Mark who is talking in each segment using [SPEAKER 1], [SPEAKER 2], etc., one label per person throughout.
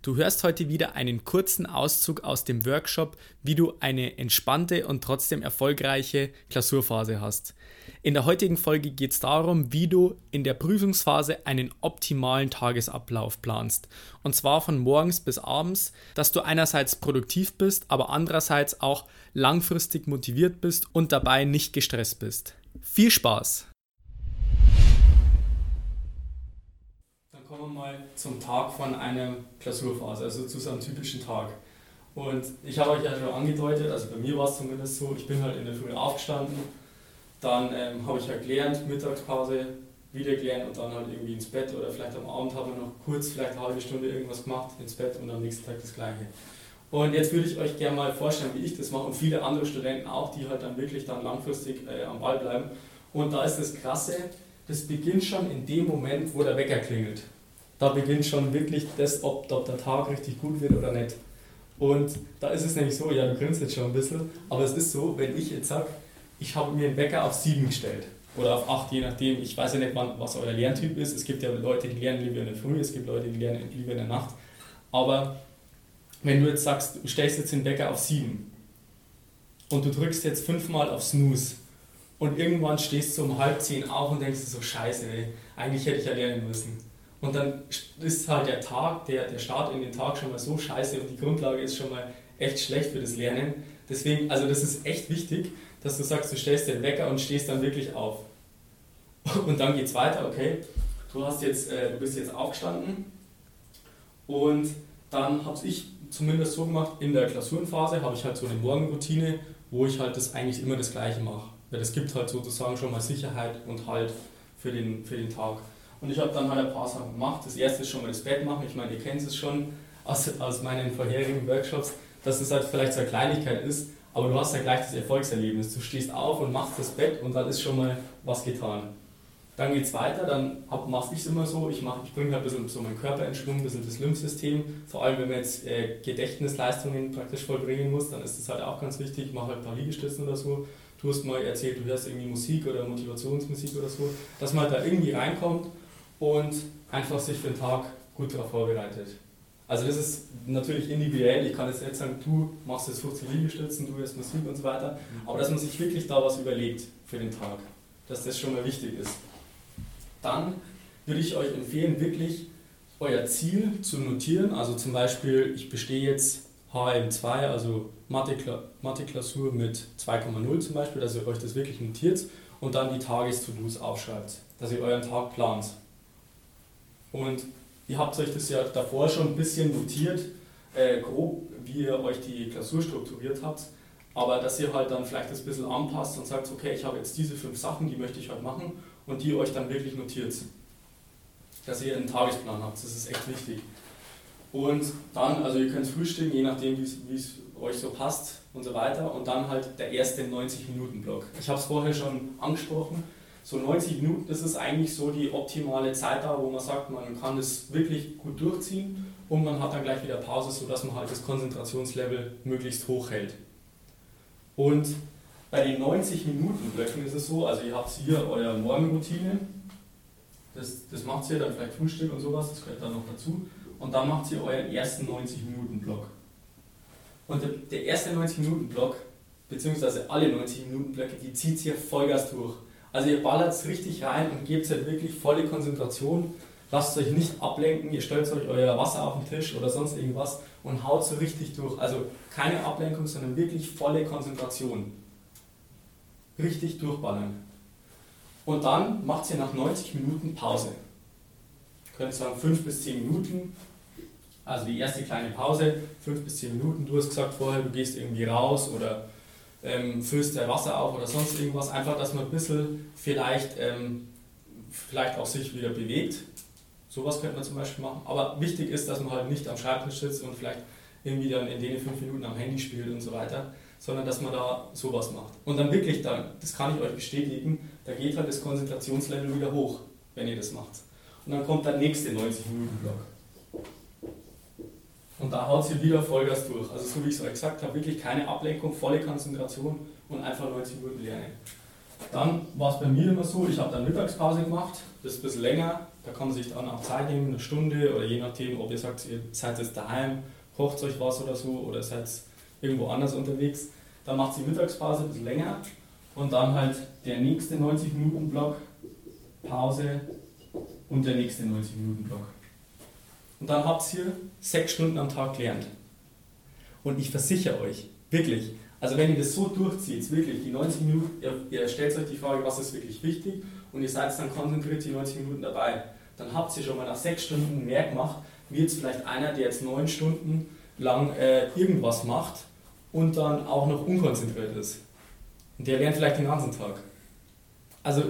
[SPEAKER 1] Du hörst heute wieder einen kurzen Auszug aus dem Workshop, wie du eine entspannte und trotzdem erfolgreiche Klausurphase hast. In der heutigen Folge geht es darum, wie du in der Prüfungsphase einen optimalen Tagesablauf planst. Und zwar von morgens bis abends, dass du einerseits produktiv bist, aber andererseits auch langfristig motiviert bist und dabei nicht gestresst bist. Viel Spaß! Wir mal zum Tag von einer Klausurphase, also zu so einem typischen Tag. Und ich habe euch ja schon angedeutet, also bei mir war es zumindest so, ich bin halt in der Früh aufgestanden, dann ähm, habe ich halt gelernt, Mittagspause, wieder gelernt und dann halt irgendwie ins Bett oder vielleicht am Abend haben wir noch kurz, vielleicht eine halbe Stunde irgendwas gemacht, ins Bett und am nächsten Tag das gleiche. Und jetzt würde ich euch gerne mal vorstellen, wie ich das mache und viele andere Studenten auch, die halt dann wirklich dann langfristig äh, am Ball bleiben. Und da ist das Krasse, das beginnt schon in dem Moment, wo der Wecker klingelt da beginnt schon wirklich das, ob, ob der Tag richtig gut wird oder nicht. Und da ist es nämlich so, ja, du grinst jetzt schon ein bisschen, aber es ist so, wenn ich jetzt sage, ich habe mir einen Wecker auf 7 gestellt oder auf 8, je nachdem, ich weiß ja nicht, wann, was euer Lerntyp ist. Es gibt ja Leute, die lernen lieber in der Früh, es gibt Leute, die lernen lieber in der Nacht. Aber wenn du jetzt sagst, du stellst jetzt den Wecker auf 7 und du drückst jetzt fünfmal auf Snooze und irgendwann stehst du um halb zehn auf und denkst so, scheiße, ey, eigentlich hätte ich ja lernen müssen und dann ist halt der Tag, der, der Start in den Tag schon mal so scheiße und die Grundlage ist schon mal echt schlecht für das Lernen. Deswegen, also das ist echt wichtig, dass du sagst, du stellst den Wecker und stehst dann wirklich auf. Und dann geht es weiter, okay, du, hast jetzt, äh, du bist jetzt aufgestanden und dann habe ich zumindest so gemacht, in der Klausurenphase habe ich halt so eine Morgenroutine, wo ich halt das eigentlich immer das Gleiche mache. Weil das gibt halt sozusagen schon mal Sicherheit und Halt für den, für den Tag. Und ich habe dann halt ein paar Sachen gemacht. Das erste ist schon mal das Bett machen. Ich meine, ihr kennt es schon aus, aus meinen vorherigen Workshops, dass es halt vielleicht so eine Kleinigkeit ist, aber du hast ja gleich das Erfolgserlebnis. Du stehst auf und machst das Bett und dann ist schon mal was getan. Dann geht es weiter, dann mache ich es immer so, ich, ich bringe halt ein bisschen so meinen Körper in Schwung, ein bisschen das Lymphsystem. Vor allem, wenn man jetzt äh, Gedächtnisleistungen praktisch vollbringen muss, dann ist das halt auch ganz wichtig. Ich mache halt ein paar Liegestützen oder so. Du hast mal erzählt, du hörst irgendwie Musik oder Motivationsmusik oder so, dass man halt da irgendwie reinkommt und einfach sich für den Tag gut darauf vorbereitet. Also das ist natürlich individuell, ich kann jetzt nicht sagen, du machst jetzt 50 Liegestützen, du hörst Musik und so weiter, aber dass man sich wirklich da was überlegt für den Tag, dass das schon mal wichtig ist. Dann würde ich euch empfehlen, wirklich euer Ziel zu notieren, also zum Beispiel, ich bestehe jetzt HM2, also Mathe-Klausur mit 2,0 zum Beispiel, dass ihr euch das wirklich notiert und dann die Tages-To-Dos aufschreibt, dass ihr euren Tag plant. Und ihr habt euch das ja davor schon ein bisschen notiert, äh, grob, wie ihr euch die Klausur strukturiert habt. Aber dass ihr halt dann vielleicht das ein bisschen anpasst und sagt, okay, ich habe jetzt diese fünf Sachen, die möchte ich halt machen und die euch dann wirklich notiert. Dass ihr einen Tagesplan habt, das ist echt wichtig. Und dann, also ihr könnt frühstücken, je nachdem, wie es euch so passt und so weiter. Und dann halt der erste 90-Minuten-Block. Ich habe es vorher schon angesprochen so 90 Minuten, das ist eigentlich so die optimale Zeit da, wo man sagt, man kann das wirklich gut durchziehen und man hat dann gleich wieder Pause, sodass man halt das Konzentrationslevel möglichst hoch hält. Und bei den 90 Minuten Blöcken ist es so, also ihr habt hier eure Morgenroutine, das, das macht ihr dann vielleicht Frühstück und sowas, das gehört dann noch dazu, und dann macht ihr euren ersten 90 Minuten Block. Und der, der erste 90 Minuten Block, beziehungsweise alle 90 Minuten Blöcke, die zieht ihr Vollgas durch. Also ihr ballert es richtig rein und gebt halt wirklich volle Konzentration. Lasst euch nicht ablenken, ihr stellt euch euer Wasser auf den Tisch oder sonst irgendwas und haut so richtig durch. Also keine Ablenkung, sondern wirklich volle Konzentration. Richtig durchballern. Und dann macht ihr nach 90 Minuten Pause. Ihr könnt sagen 5 bis 10 Minuten. Also die erste kleine Pause, 5 bis 10 Minuten. Du hast gesagt vorher, du gehst irgendwie raus oder ähm, füllst der Wasser auf oder sonst irgendwas. Einfach, dass man ein bisschen vielleicht, ähm, vielleicht auch sich wieder bewegt. Sowas könnte man zum Beispiel machen. Aber wichtig ist, dass man halt nicht am Schreibtisch sitzt und vielleicht irgendwie dann in den fünf Minuten am Handy spielt und so weiter, sondern dass man da sowas macht. Und dann wirklich dann, das kann ich euch bestätigen, da geht halt das Konzentrationslevel wieder hoch, wenn ihr das macht. Und dann kommt der nächste 90-Minuten-Block. Und da haut sie wieder Vollgas durch. Also so wie ich es euch gesagt habe, wirklich keine Ablenkung, volle Konzentration und einfach 90 Minuten lernen. Dann war es bei mir immer so, ich habe dann Mittagspause gemacht, das ist ein bisschen länger, da kann man sich dann auch Zeit nehmen, eine Stunde oder je nachdem, ob ihr sagt, ihr seid jetzt daheim, kocht euch was oder so oder seid irgendwo anders unterwegs. Dann macht sie Mittagspause ein bisschen länger und dann halt der nächste 90-Minuten-Block, Pause und der nächste 90-Minuten-Block. Und dann habt ihr sechs Stunden am Tag gelernt. Und ich versichere euch, wirklich, also wenn ihr das so durchzieht, wirklich, die 90 Minuten, ihr, ihr stellt euch die Frage, was ist wirklich wichtig und ihr seid dann konzentriert die 90 Minuten dabei, dann habt ihr schon mal nach sechs Stunden mehr gemacht, wie jetzt vielleicht einer, der jetzt neun Stunden lang äh, irgendwas macht und dann auch noch unkonzentriert ist. Und der lernt vielleicht den ganzen Tag. Also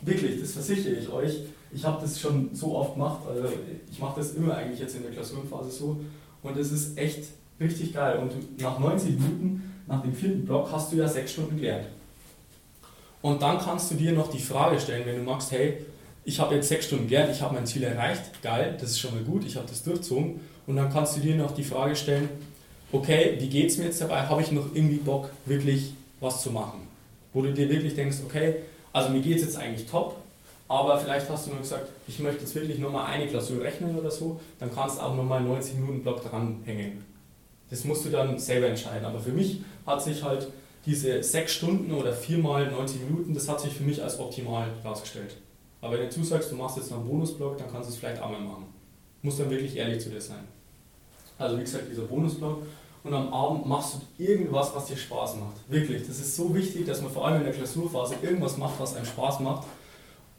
[SPEAKER 1] wirklich, das versichere ich euch. Ich habe das schon so oft gemacht, also ich mache das immer eigentlich jetzt in der Klausurenphase so und es ist echt richtig geil. Und nach 90 Minuten, nach dem vierten Block, hast du ja sechs Stunden gelernt. Und dann kannst du dir noch die Frage stellen, wenn du magst, hey, ich habe jetzt sechs Stunden gelernt, ich habe mein Ziel erreicht, geil, das ist schon mal gut, ich habe das durchzogen. Und dann kannst du dir noch die Frage stellen, okay, wie geht es mir jetzt dabei? Habe ich noch irgendwie Bock, wirklich was zu machen? Wo du dir wirklich denkst, okay, also mir geht es jetzt eigentlich top, aber vielleicht hast du nur gesagt, ich möchte jetzt wirklich nur mal eine Klausur rechnen oder so, dann kannst du auch nochmal einen 90 Minuten Block dranhängen. Das musst du dann selber entscheiden. Aber für mich hat sich halt diese sechs Stunden oder viermal 90 Minuten, das hat sich für mich als optimal herausgestellt. Aber wenn du zusagst, du machst jetzt noch einen Bonusblock, dann kannst du es vielleicht auch mal machen. Muss dann wirklich ehrlich zu dir sein. Also wie gesagt, dieser Bonusblock. Und am Abend machst du irgendwas, was dir Spaß macht. Wirklich, das ist so wichtig, dass man vor allem in der Klausurphase irgendwas macht, was einem Spaß macht.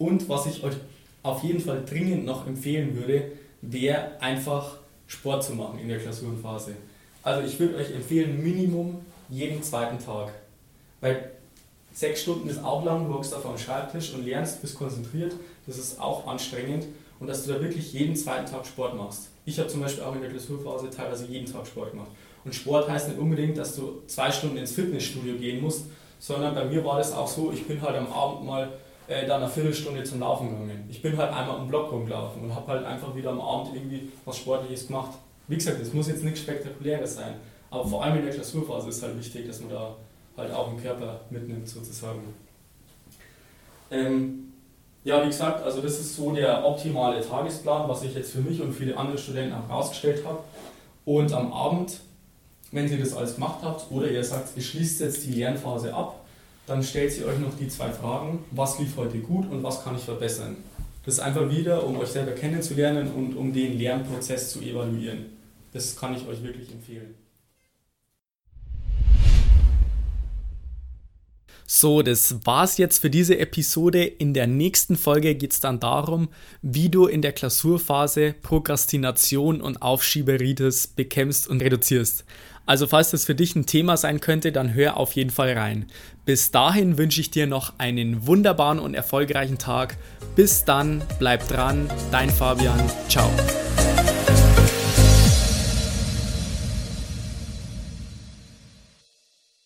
[SPEAKER 1] Und was ich euch auf jeden Fall dringend noch empfehlen würde, wäre einfach Sport zu machen in der Klausurenphase. Also ich würde euch empfehlen, Minimum jeden zweiten Tag. Weil sechs Stunden ist auch lang, du hockst auf am Schreibtisch und lernst, bist konzentriert. Das ist auch anstrengend. Und dass du da wirklich jeden zweiten Tag Sport machst. Ich habe zum Beispiel auch in der Klausurphase teilweise jeden Tag Sport gemacht. Und Sport heißt nicht unbedingt, dass du zwei Stunden ins Fitnessstudio gehen musst, sondern bei mir war das auch so, ich bin halt am Abend mal äh, da eine Viertelstunde zum Laufen gegangen. Ich bin halt einmal im Block rumgelaufen und habe halt einfach wieder am Abend irgendwie was Sportliches gemacht. Wie gesagt, es muss jetzt nichts Spektakuläres sein, aber vor allem in der Klausurphase ist halt wichtig, dass man da halt auch den Körper mitnimmt sozusagen. Ähm, ja, wie gesagt, also das ist so der optimale Tagesplan, was ich jetzt für mich und viele andere Studenten auch herausgestellt habe. Und am Abend, wenn ihr das alles gemacht habt oder ihr sagt, ihr schließt jetzt die Lernphase ab, dann stellt ihr euch noch die zwei Fragen, was lief heute gut und was kann ich verbessern. Das ist einfach wieder, um euch selber kennenzulernen und um den Lernprozess zu evaluieren. Das kann ich euch wirklich empfehlen.
[SPEAKER 2] So, das war's jetzt für diese Episode. In der nächsten Folge geht es dann darum, wie du in der Klausurphase Prokrastination und Aufschieberitis bekämpfst und reduzierst. Also falls das für dich ein Thema sein könnte, dann hör auf jeden Fall rein. Bis dahin wünsche ich dir noch einen wunderbaren und erfolgreichen Tag. Bis dann, bleib dran, dein Fabian, ciao.